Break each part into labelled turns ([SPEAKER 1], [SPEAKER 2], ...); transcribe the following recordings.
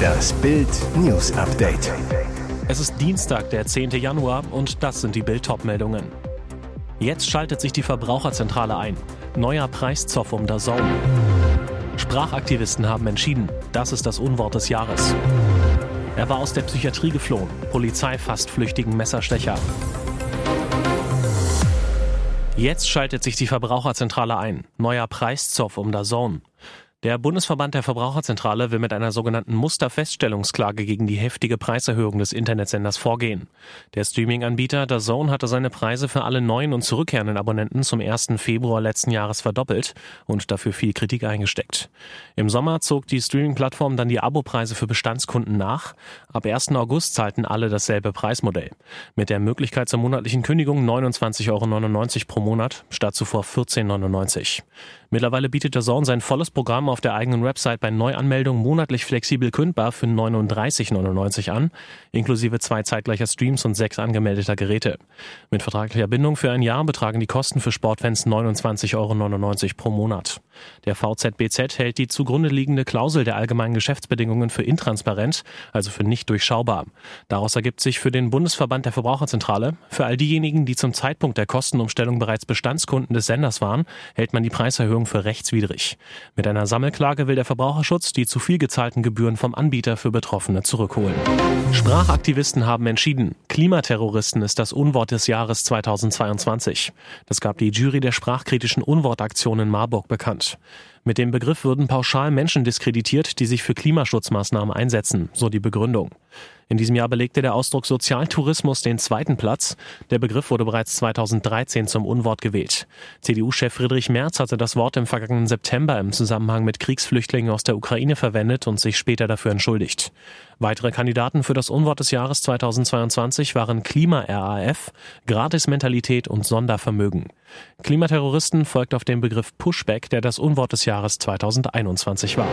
[SPEAKER 1] Das Bild News Update.
[SPEAKER 2] Es ist Dienstag, der 10. Januar und das sind die Bild meldungen Jetzt schaltet sich die Verbraucherzentrale ein. Neuer Preiszoff um der Zone. Sprachaktivisten haben entschieden, das ist das Unwort des Jahres. Er war aus der Psychiatrie geflohen. Polizei fasst flüchtigen Messerstecher. Jetzt schaltet sich die Verbraucherzentrale ein. Neuer Preiszoff um der Zone. Der Bundesverband der Verbraucherzentrale will mit einer sogenannten Musterfeststellungsklage gegen die heftige Preiserhöhung des Internetsenders vorgehen. Der Streaming-Anbieter DAZN hatte seine Preise für alle neuen und zurückkehrenden Abonnenten zum 1. Februar letzten Jahres verdoppelt und dafür viel Kritik eingesteckt. Im Sommer zog die Streaming-Plattform dann die Abopreise für Bestandskunden nach. Ab 1. August zahlten alle dasselbe Preismodell. Mit der Möglichkeit zur monatlichen Kündigung 29,99 Euro pro Monat statt zuvor 14,99 Euro. Mittlerweile bietet DAZN sein volles Programm auf der eigenen Website bei Neuanmeldung monatlich flexibel kündbar für 39,99 an, inklusive zwei zeitgleicher Streams und sechs angemeldeter Geräte. Mit vertraglicher Bindung für ein Jahr betragen die Kosten für Sportfans 29,99 Euro pro Monat. Der VZBZ hält die zugrunde liegende Klausel der allgemeinen Geschäftsbedingungen für intransparent, also für nicht durchschaubar. Daraus ergibt sich für den Bundesverband der Verbraucherzentrale, für all diejenigen, die zum Zeitpunkt der Kostenumstellung bereits Bestandskunden des Senders waren, hält man die Preiserhöhung für rechtswidrig. Mit einer Sammelklage will der Verbraucherschutz die zu viel gezahlten Gebühren vom Anbieter für Betroffene zurückholen. Sprachaktivisten haben entschieden, Klimaterroristen ist das Unwort des Jahres 2022. Das gab die Jury der sprachkritischen Unwortaktion in Marburg bekannt. Mit dem Begriff würden pauschal Menschen diskreditiert, die sich für Klimaschutzmaßnahmen einsetzen, so die Begründung. In diesem Jahr belegte der Ausdruck Sozialtourismus den zweiten Platz. Der Begriff wurde bereits 2013 zum Unwort gewählt. CDU-Chef Friedrich Merz hatte das Wort im vergangenen September im Zusammenhang mit Kriegsflüchtlingen aus der Ukraine verwendet und sich später dafür entschuldigt. Weitere Kandidaten für das Unwort des Jahres 2022 waren Klima-RAF, Gratis-Mentalität und Sondervermögen. Klimaterroristen folgt auf den Begriff Pushback, der das Unwort des Jahres 2021 war.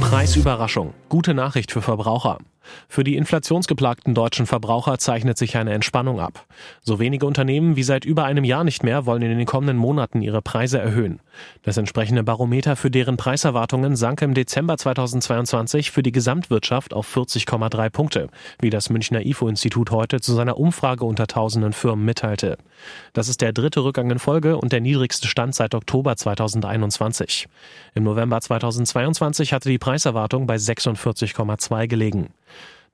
[SPEAKER 2] Preisüberraschung. Gute Nachricht für Verbraucher. Für die inflationsgeplagten deutschen Verbraucher zeichnet sich eine Entspannung ab. So wenige Unternehmen wie seit über einem Jahr nicht mehr wollen in den kommenden Monaten ihre Preise erhöhen. Das entsprechende Barometer für deren Preiserwartungen sank im Dezember 2022 für die Gesamtwirtschaft auf 40,3 Punkte, wie das Münchner IFO-Institut heute zu seiner Umfrage unter tausenden Firmen mitteilte. Das ist der dritte Rückgang in Folge und der niedrigste Stand seit Oktober 2021. Im November 2022 hatte die Preiserwartung bei 46,2 gelegen.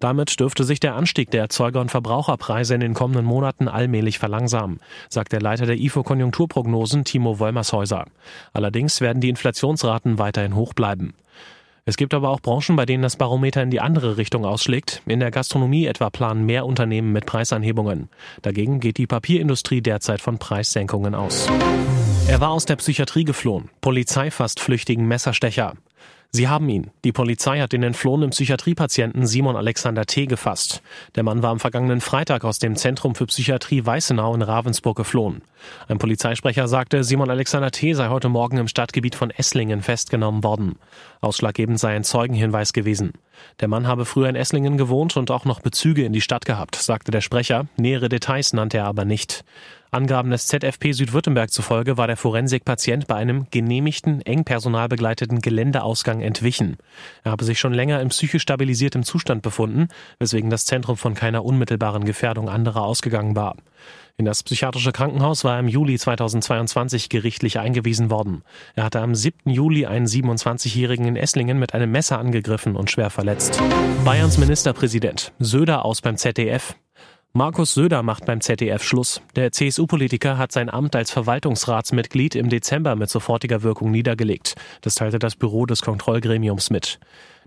[SPEAKER 2] Damit dürfte sich der Anstieg der Erzeuger- und Verbraucherpreise in den kommenden Monaten allmählich verlangsamen, sagt der Leiter der IFO Konjunkturprognosen Timo Wollmershäuser. Allerdings werden die Inflationsraten weiterhin hoch bleiben. Es gibt aber auch Branchen, bei denen das Barometer in die andere Richtung ausschlägt. In der Gastronomie etwa planen mehr Unternehmen mit Preisanhebungen. Dagegen geht die Papierindustrie derzeit von Preissenkungen aus. Er war aus der Psychiatrie geflohen. Polizei fasst flüchtigen Messerstecher. Sie haben ihn. Die Polizei hat den entflohenen Psychiatriepatienten Simon Alexander T. gefasst. Der Mann war am vergangenen Freitag aus dem Zentrum für Psychiatrie Weißenau in Ravensburg geflohen. Ein Polizeisprecher sagte, Simon Alexander T. sei heute Morgen im Stadtgebiet von Esslingen festgenommen worden. Ausschlaggebend sei ein Zeugenhinweis gewesen. Der Mann habe früher in Esslingen gewohnt und auch noch Bezüge in die Stadt gehabt, sagte der Sprecher. Nähere Details nannte er aber nicht. Angaben des ZFP Südwürttemberg zufolge war der Forensikpatient bei einem genehmigten, eng personalbegleiteten Geländeausgang entwichen. Er habe sich schon länger in psychisch stabilisiertem Zustand befunden, weswegen das Zentrum von keiner unmittelbaren Gefährdung anderer ausgegangen war. In das psychiatrische Krankenhaus war er im Juli 2022 gerichtlich eingewiesen worden. Er hatte am 7. Juli einen 27-Jährigen in Esslingen mit einem Messer angegriffen und schwer verletzt. Bayerns Ministerpräsident Söder aus beim ZDF. Markus Söder macht beim ZDF Schluss. Der CSU-Politiker hat sein Amt als Verwaltungsratsmitglied im Dezember mit sofortiger Wirkung niedergelegt. Das teilte das Büro des Kontrollgremiums mit.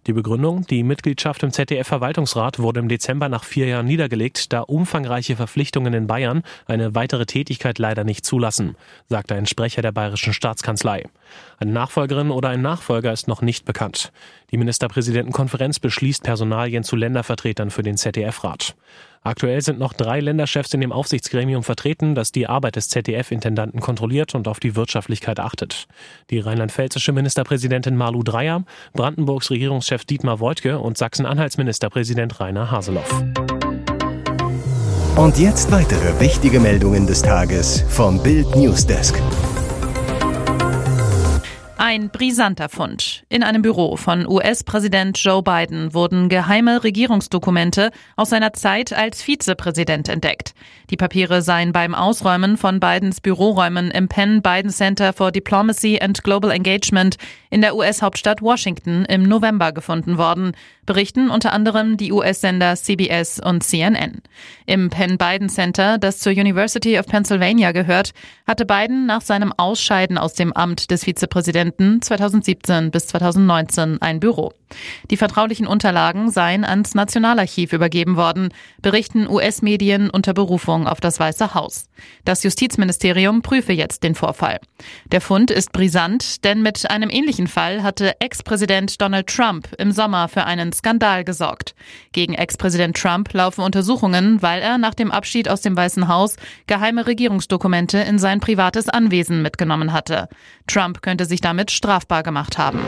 [SPEAKER 2] Die Begründung, die Mitgliedschaft im ZDF-Verwaltungsrat wurde im Dezember nach vier Jahren niedergelegt, da umfangreiche Verpflichtungen in Bayern eine weitere Tätigkeit leider nicht zulassen, sagte ein Sprecher der bayerischen Staatskanzlei. Eine Nachfolgerin oder ein Nachfolger ist noch nicht bekannt. Die Ministerpräsidentenkonferenz beschließt Personalien zu Ländervertretern für den ZDF-Rat. Aktuell sind noch drei Länderchefs in dem Aufsichtsgremium vertreten, das die Arbeit des ZDF-Intendanten kontrolliert und auf die Wirtschaftlichkeit achtet. Die rheinland-pfälzische Ministerpräsidentin Malu Dreyer, Brandenburgs Regierungschef Dietmar Woidke und Sachsen-Anhalts Ministerpräsident Rainer Haseloff.
[SPEAKER 1] Und jetzt weitere wichtige Meldungen des Tages vom Bild Newsdesk.
[SPEAKER 3] Ein brisanter Fund. In einem Büro von US-Präsident Joe Biden wurden geheime Regierungsdokumente aus seiner Zeit als Vizepräsident entdeckt. Die Papiere seien beim Ausräumen von Bidens Büroräumen im Penn Biden Center for Diplomacy and Global Engagement in der US-Hauptstadt Washington im November gefunden worden, berichten unter anderem die US-Sender CBS und CNN. Im Penn Biden Center, das zur University of Pennsylvania gehört, hatte Biden nach seinem Ausscheiden aus dem Amt des Vizepräsidenten 2017 bis 2019 ein Büro. Die vertraulichen Unterlagen seien ans Nationalarchiv übergeben worden, berichten US-Medien unter Berufung auf das Weiße Haus. Das Justizministerium prüfe jetzt den Vorfall. Der Fund ist brisant, denn mit einem ähnlichen Fall hatte Ex-Präsident Donald Trump im Sommer für einen Skandal gesorgt. Gegen Ex-Präsident Trump laufen Untersuchungen, weil er nach dem Abschied aus dem Weißen Haus geheime Regierungsdokumente in sein privates Anwesen mitgenommen hatte. Trump könnte sich damit strafbar gemacht haben.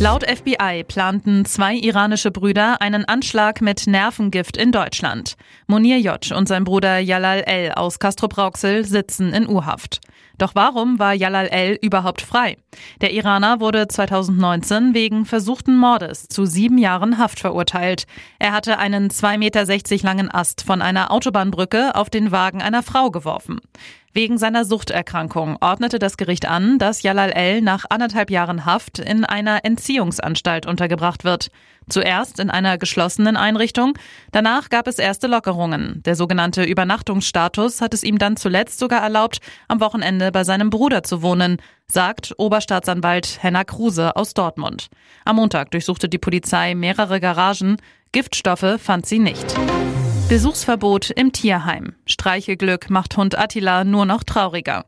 [SPEAKER 3] Laut FBI planten zwei iranische Brüder einen Anschlag mit Nervengift in Deutschland. Monir J. und sein Bruder Jalal L. aus Castrop-Rauxel sitzen in U-Haft. Doch warum war Jalal L. überhaupt frei? Der Iraner wurde 2019 wegen versuchten Mordes zu sieben Jahren Haft verurteilt. Er hatte einen 2,60 Meter langen Ast von einer Autobahnbrücke auf den Wagen einer Frau geworfen. Wegen seiner Suchterkrankung ordnete das Gericht an, dass Jalal L. nach anderthalb Jahren Haft in einer Entziehungsanstalt untergebracht wird. Zuerst in einer geschlossenen Einrichtung, danach gab es erste Lockerungen. Der sogenannte Übernachtungsstatus hat es ihm dann zuletzt sogar erlaubt, am Wochenende bei seinem Bruder zu wohnen, sagt Oberstaatsanwalt Henna Kruse aus Dortmund. Am Montag durchsuchte die Polizei mehrere Garagen, Giftstoffe fand sie nicht. Besuchsverbot im Tierheim. Streichelglück macht Hund Attila nur noch trauriger.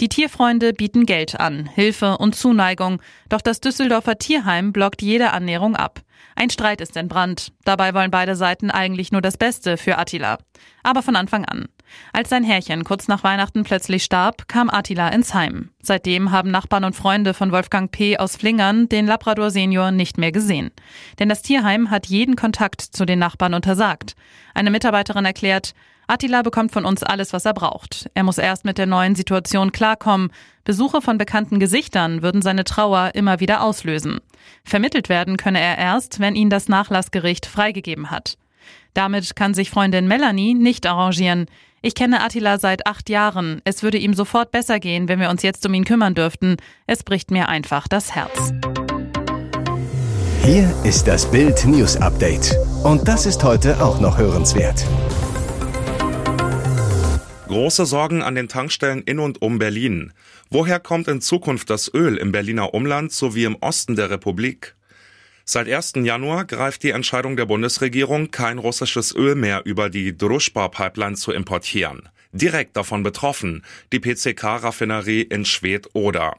[SPEAKER 3] Die Tierfreunde bieten Geld an, Hilfe und Zuneigung, doch das Düsseldorfer Tierheim blockt jede Annäherung ab. Ein Streit ist entbrannt. Dabei wollen beide Seiten eigentlich nur das Beste für Attila. Aber von Anfang an. Als sein Herrchen kurz nach Weihnachten plötzlich starb, kam Attila ins Heim. Seitdem haben Nachbarn und Freunde von Wolfgang P. aus Flingern den Labrador Senior nicht mehr gesehen. Denn das Tierheim hat jeden Kontakt zu den Nachbarn untersagt. Eine Mitarbeiterin erklärt, Attila bekommt von uns alles, was er braucht. Er muss erst mit der neuen Situation klarkommen. Besuche von bekannten Gesichtern würden seine Trauer immer wieder auslösen. Vermittelt werden könne er erst, wenn ihn das Nachlassgericht freigegeben hat. Damit kann sich Freundin Melanie nicht arrangieren. Ich kenne Attila seit acht Jahren. Es würde ihm sofort besser gehen, wenn wir uns jetzt um ihn kümmern dürften. Es bricht mir einfach das Herz.
[SPEAKER 1] Hier ist das Bild News Update. Und das ist heute auch noch hörenswert.
[SPEAKER 4] Große Sorgen an den Tankstellen in und um Berlin. Woher kommt in Zukunft das Öl im Berliner Umland sowie im Osten der Republik? Seit 1. Januar greift die Entscheidung der Bundesregierung, kein russisches Öl mehr über die Druschba-Pipeline zu importieren. Direkt davon betroffen die PCK-Raffinerie in Schwedt-Oder.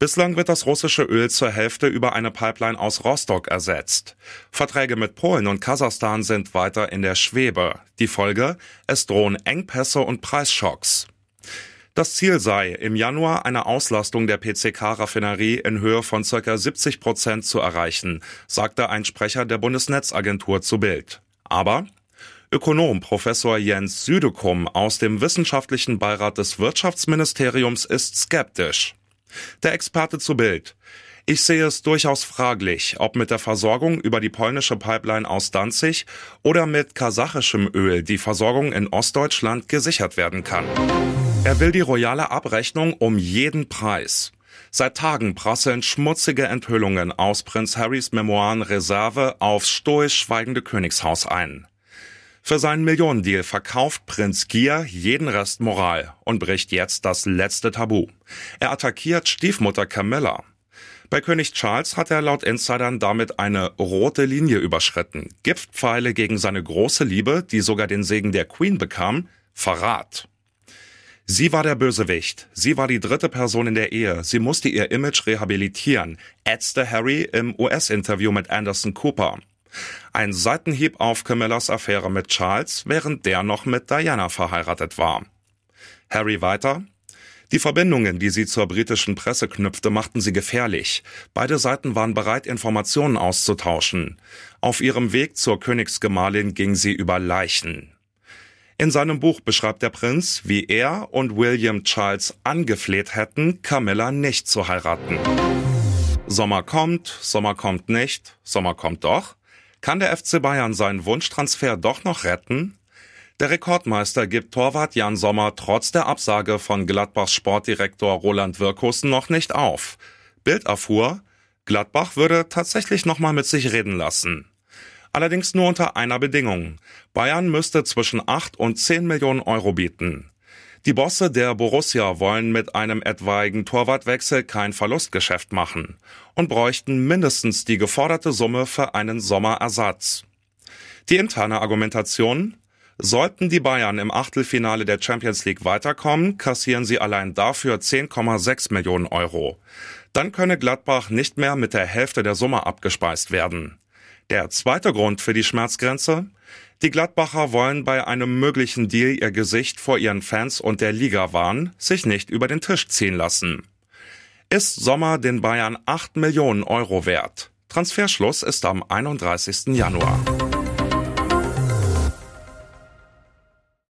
[SPEAKER 4] Bislang wird das russische Öl zur Hälfte über eine Pipeline aus Rostock ersetzt. Verträge mit Polen und Kasachstan sind weiter in der Schwebe. Die Folge? Es drohen Engpässe und Preisschocks. Das Ziel sei, im Januar eine Auslastung der PCK-Raffinerie in Höhe von ca. 70 Prozent zu erreichen, sagte ein Sprecher der Bundesnetzagentur zu Bild. Aber Ökonom Professor Jens Südekum aus dem wissenschaftlichen Beirat des Wirtschaftsministeriums ist skeptisch. Der Experte zu Bild. Ich sehe es durchaus fraglich, ob mit der Versorgung über die polnische Pipeline aus Danzig oder mit kasachischem Öl die Versorgung in Ostdeutschland gesichert werden kann. Er will die royale Abrechnung um jeden Preis. Seit Tagen prasseln schmutzige Enthüllungen aus Prinz Harrys Memoiren Reserve aufs stoisch schweigende Königshaus ein. Für seinen Millionendeal verkauft Prinz Gier jeden Rest Moral und bricht jetzt das letzte Tabu. Er attackiert Stiefmutter Camilla. Bei König Charles hat er laut Insidern damit eine rote Linie überschritten. Giftpfeile gegen seine große Liebe, die sogar den Segen der Queen bekam, Verrat. Sie war der Bösewicht. Sie war die dritte Person in der Ehe. Sie musste ihr Image rehabilitieren, ätzte Harry im US-Interview mit Anderson Cooper. Ein Seitenhieb auf Camillas Affäre mit Charles, während der noch mit Diana verheiratet war. Harry weiter. Die Verbindungen, die sie zur britischen Presse knüpfte, machten sie gefährlich. Beide Seiten waren bereit, Informationen auszutauschen. Auf ihrem Weg zur Königsgemahlin ging sie über Leichen. In seinem Buch beschreibt der Prinz, wie er und William Charles angefleht hätten, Camilla nicht zu heiraten. Sommer kommt, Sommer kommt nicht, Sommer kommt doch. Kann der FC Bayern seinen Wunschtransfer doch noch retten? Der Rekordmeister gibt Torwart Jan Sommer trotz der Absage von Gladbachs Sportdirektor Roland Wirkusen noch nicht auf. Bild erfuhr, Gladbach würde tatsächlich nochmal mit sich reden lassen. Allerdings nur unter einer Bedingung. Bayern müsste zwischen 8 und 10 Millionen Euro bieten. Die Bosse der Borussia wollen mit einem etwaigen Torwartwechsel kein Verlustgeschäft machen und bräuchten mindestens die geforderte Summe für einen Sommerersatz. Die interne Argumentation? Sollten die Bayern im Achtelfinale der Champions League weiterkommen, kassieren sie allein dafür 10,6 Millionen Euro. Dann könne Gladbach nicht mehr mit der Hälfte der Summe abgespeist werden. Der zweite Grund für die Schmerzgrenze? Die Gladbacher wollen bei einem möglichen Deal ihr Gesicht vor ihren Fans und der Liga wahren, sich nicht über den Tisch ziehen lassen. Ist Sommer den Bayern 8 Millionen Euro wert? Transferschluss ist am 31. Januar.